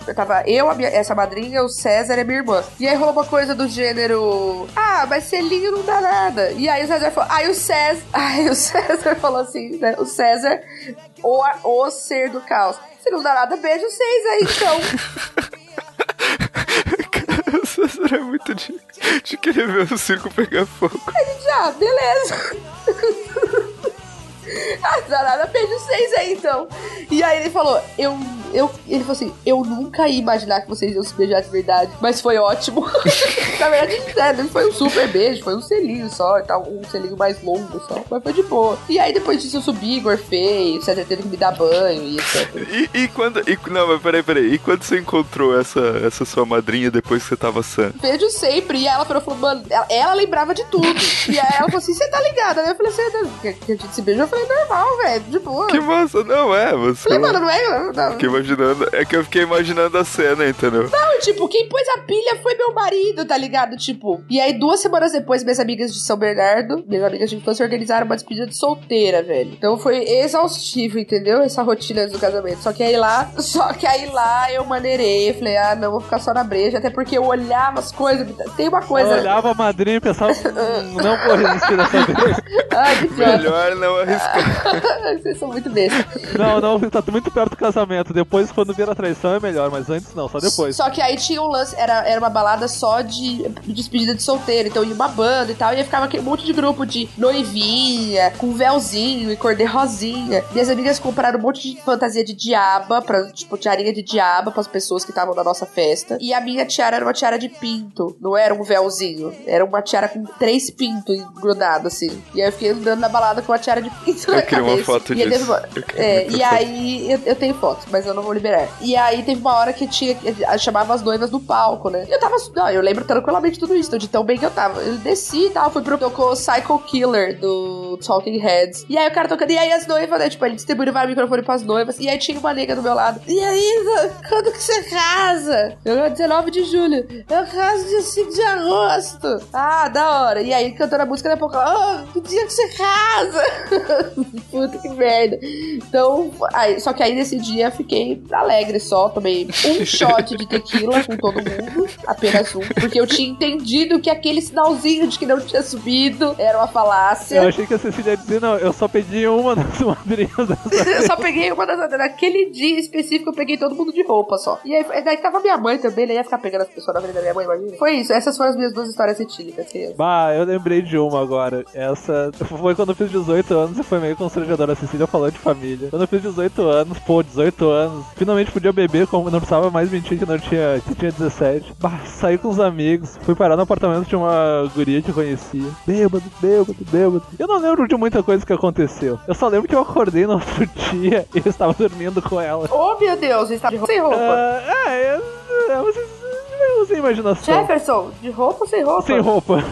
Eu tava eu, a minha- essa madrinha, o César e a minha irmã. E aí rolou uma coisa do gênero. Ah, mas selinho não dá nada. E aí o César falou. Aí o César. Aí o César falou assim, né? O César, o, o ser do caos. Se não dá nada, beijo vocês aí, então. César é muito de, de querer ver o circo pegar fogo. Já, beleza. <laughs> ah, Zarara, beijo seis aí então. E aí ele falou, eu, eu. Ele falou assim: eu nunca ia imaginar que vocês iam se beijar de verdade, mas foi ótimo. <laughs> Na verdade, é, não foi um super beijo, foi um selinho só e tal, um selinho mais longo só. Mas foi de boa. E aí depois disso eu subi, gorfei, César teve que me dar banho e etc. E, e quando. E, não, mas peraí, peraí. E quando você encontrou essa, essa sua madrinha depois que você tava sã? Beijo sempre. E ela falou, mano, ela, ela lembrava de tudo. E aí ela falou assim: você tá ligada, né? Eu falei assim: que a gente se beijou? Eu falei, normal, velho, de boa. Que massa, não é? Você. Falei, mano, não é. Não, Fiquei imaginando. É que eu fiquei imaginando a cena, entendeu? Não, tipo, quem pôs a pilha foi meu marido, tá ligado? Tipo. E aí, duas semanas depois, minhas amigas de São Bernardo, minhas amigas de infância, organizaram uma despedida de solteira, velho. Então foi exaustivo, entendeu? Essa rotina do casamento. Só que aí lá, <laughs> só que aí lá eu maneirei. Falei, ah, não, vou ficar só na breja. Até porque eu olhava as coisas. Tem uma Eu coisa. olhava a madrinha e pensava, "Hum, não vou resistir dessa vez. Ai, que idiota. Melhor não arriscar. <laughs> Vocês são muito besta. Não, não, tá muito perto do casamento. Depois, quando vira traição, é melhor, mas antes não, só depois. Só que aí tinha um lance, era, era uma balada só de despedida de solteiro. Então ia uma banda e tal. E aí ficava aquele monte de grupo de noivinha, com véuzinho e cor de rosinha. Minhas amigas compraram um monte de fantasia de diaba, pra, tipo, tiarinha de diaba pras pessoas que estavam na nossa festa. E a minha tiara era uma tiara de pinto. Não era um véuzinho. Era uma tiara com três pintos grudados, assim. E aí eu fiquei andando na balada com a tiara de pinto Eu na queria uma foto E disso. uma- Eu é, e foto. aí eu, eu tenho fotos, mas eu não vou liberar. E aí teve uma hora que tinha. eu chamava as noivas no palco, né? E eu tava. Não, eu lembro tranquilamente tudo isso, de tão bem que eu tava. Eu desci e tal, fui pro. Tocou Psycho Killer do Talking Heads. E aí o cara tocando. E aí as noivas, né? Tipo, ele distribuiu o microfone pras noivas. E aí tinha uma nega do meu lado. E aí, quando que você casa? Eu 19 de julho. Eu caso dia 5 de agosto. Ah, da hora. E aí cantando a música daqui a pouco. Ah, que dia que você casa? <laughs> <laughs> Puta que merda. Então, aí, só que aí nesse dia fiquei alegre só. Tomei um <laughs> shot de tequila com todo mundo. Apenas um. Porque eu tinha entendido que aquele sinalzinho de que não tinha subido era uma falácia. Eu achei que a Cecília ia dizer, não, eu só pedi uma das madrinhas. Eu só peguei uma <laughs> das. Naquele dia específico, eu peguei todo mundo de roupa só. E aí, daí tava minha mãe também, né? Ia ficar pegando as pessoas na frente da minha mãe, imagina. Foi isso, essas foram as minhas duas histórias etílicas. Bah, eu lembrei de uma agora. Essa foi quando eu fiz 18 anos e foi meio constrangedora. A Cecília falou de família. Quando eu fiz 18 anos, pô, 18 anos, finalmente podia beber, como não precisava mais mentir que não tinha, que tinha 17. Bah, saí com os amigos, fui parar no apartamento de uma guria que eu conhecia. Bêbado, bêbado, bêbado. Eu não lembro de muita coisa que aconteceu. Eu só lembro que eu acordei no outro dia e eu estava dormindo com ela. Oh, meu Deus, roupa sem roupa. Ah, é, é, vocês eu usei imaginação. Jefferson, de roupa ou sem roupa? Sem roupa.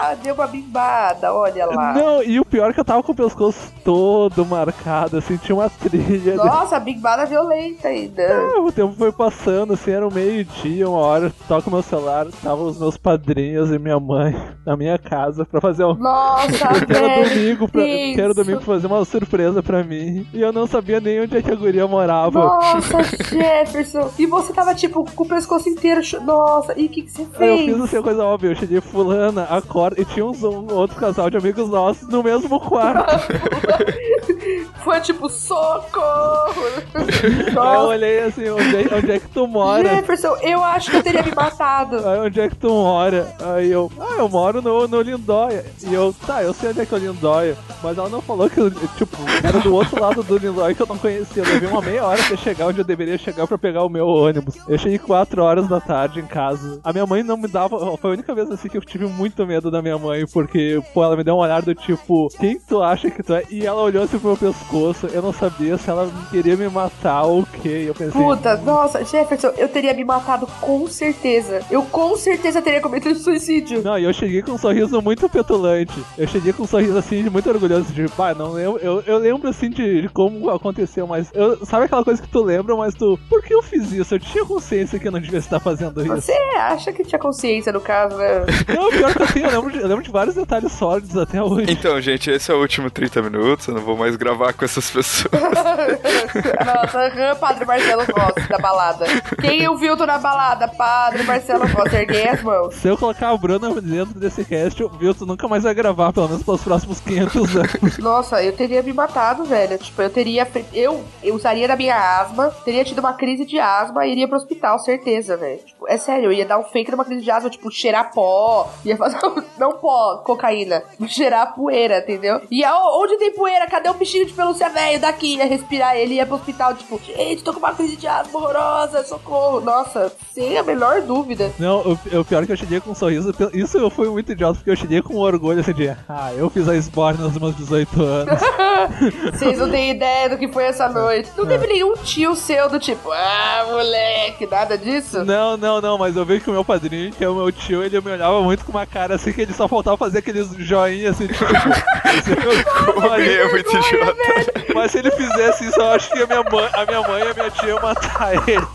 Ah, deu uma bimbada, olha lá. Não, e o pior é que eu tava com o pescoço todo marcado, assim, tinha uma trilha. Nossa, a bimbada violenta ainda. Ah, o tempo foi passando, assim, era o meio-dia, uma hora, toco meu celular, tava os meus padrinhos e minha mãe <laughs> na minha casa pra fazer um. Nossa, <laughs> Que era domingo, pra, que era domingo pra fazer uma surpresa pra mim. E eu não sabia nem onde é que a guria morava. Nossa, <laughs> Jefferson. E você tava, tipo, com o pescoço inteiro. Nossa, e o que, que você Aí eu fez? fiz assim, coisa óbvia, eu cheguei fulana, acorda, e tinha uns, um outro casal de amigos nossos no mesmo quarto. <laughs> Foi tipo, socorro! <laughs> Eu olhei assim, onde é, onde é que tu mora? Jefferson, eu acho que eu teria me matado. Aí onde é que tu mora? Aí eu, ah, eu moro no, no Lindóia. E eu, tá, eu sei onde é que é o Lindóia. Mas ela não falou que, eu, tipo, era do outro lado do Lindóia que eu não conhecia. Eu levei uma meia hora pra chegar onde eu deveria chegar pra pegar o meu ônibus. Eu cheguei 4 horas da tarde em casa. A minha mãe não me dava. Foi a única vez assim que eu tive muito medo da minha mãe, porque, pô, ela me deu um olhar do tipo, quem tu acha que tu é? E ela olhou assim pro meu pescoço. Eu não sabia se ela queria me matar ou o quê. Eu pensei. Puta, nossa, Jefferson, eu teria me matado com certeza. Eu com certeza teria cometido suicídio. Não, e eu cheguei com um sorriso muito petulante. Eu cheguei com um sorriso assim, muito orgulhoso, de, pá, não lembro. Eu, eu lembro assim de, de como aconteceu, mas. Eu, sabe aquela coisa que tu lembra, mas tu. Por que eu fiz isso? Eu tinha consciência que eu não devia estar fazendo isso. Você acha que tinha consciência no caso, né? Não, pior que eu tenho, eu lembro de. eu lembro de vários detalhes sólidos até hoje. Então, gente, esse é o último 30 minutos. Eu não vou mais gravar com essas pessoas. <laughs> Nossa, aham, Padre Marcelo Rossi da balada. Quem o viu na balada? Padre Marcelo Rossi, erguei as mãos. Se eu colocar a Bruna dentro desse cast, o Vilto nunca mais vai gravar, pelo menos pelos próximos 500 anos. Nossa, eu teria me matado, velho. Tipo, eu teria. Eu, eu usaria da minha asma, teria tido uma crise de asma e iria pro hospital, certeza, velho. Tipo, é sério, eu ia dar um fake numa crise de asma, tipo, cheirar pó. Ia fazer. Não pó, cocaína. <laughs> Cheirar poeira, entendeu? E a- onde tem poeira? Cadê o bichinho de pelúcia velho daqui? Ia respirar ele, ia pro hospital, tipo, gente, tô com uma crise de asma horrorosa, socorro. Nossa, sem a menor dúvida. Não, o, o pior é que eu cheguei com um sorriso. Isso eu fui muito idiota, porque eu cheguei com orgulho assim de. Ah, eu fiz a Sborn nos meus 18 anos. <laughs> Vocês não têm ideia do que foi essa noite. Não teve nenhum tio seu do tipo, ah, moleque, nada disso? Não, não, não, mas eu vejo que o meu padrinho, que é o meu tio, ele me olhava muito com uma cara assim que ele só faltava fazer aqueles joinhas assim, tipo. <laughs> Alguém é muito idiota. Mas se ele fizesse isso, eu acho que a minha mãe, a minha mãe e a minha tia iam matar ele.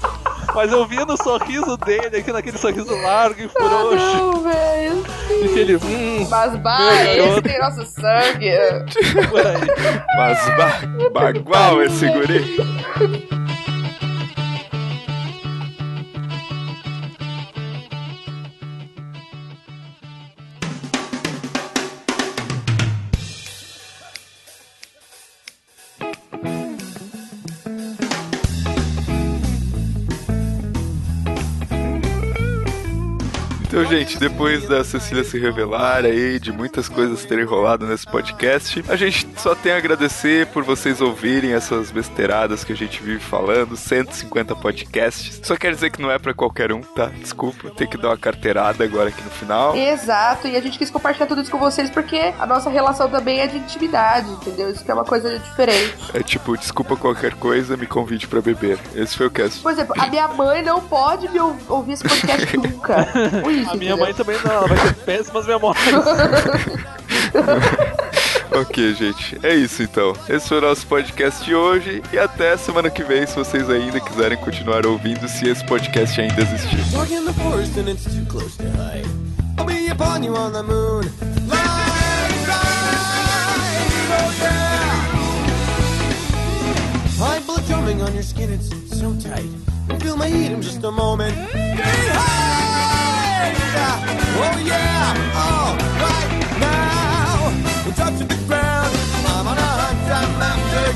Mas eu via no sorriso dele, aqui naquele sorriso largo e Ah, frouxo. não, velho. E que ele, hum, Mas, bah, esse tem nosso sangue. Mas ba bagual esse guri. <laughs> Então, gente, depois da Cecília se revelar aí, de muitas coisas terem rolado nesse podcast, a gente só tem a agradecer por vocês ouvirem essas besteiradas que a gente vive falando, 150 podcasts. Só quer dizer que não é pra qualquer um, tá? Desculpa, tem que dar uma carteirada agora aqui no final. Exato, e a gente quis compartilhar tudo isso com vocês porque a nossa relação também é de intimidade, entendeu? Isso que é uma coisa diferente. É tipo, desculpa qualquer coisa, me convide pra beber. Esse foi o cast. Por exemplo, a minha mãe não pode me ou- ouvir esse podcast <laughs> nunca. Isso, A minha mãe também não, ela vai ter péssimas memórias. Ok, gente. É isso então. Esse foi o nosso podcast de hoje. E até semana que vem, se vocês ainda quiserem continuar ouvindo, se esse podcast ainda existir. Oh. High blood drumming on your skin, it's so tight. Feel my heat in just a moment. Get high, Oh, touching the ground, I'm on a hunt, I'm after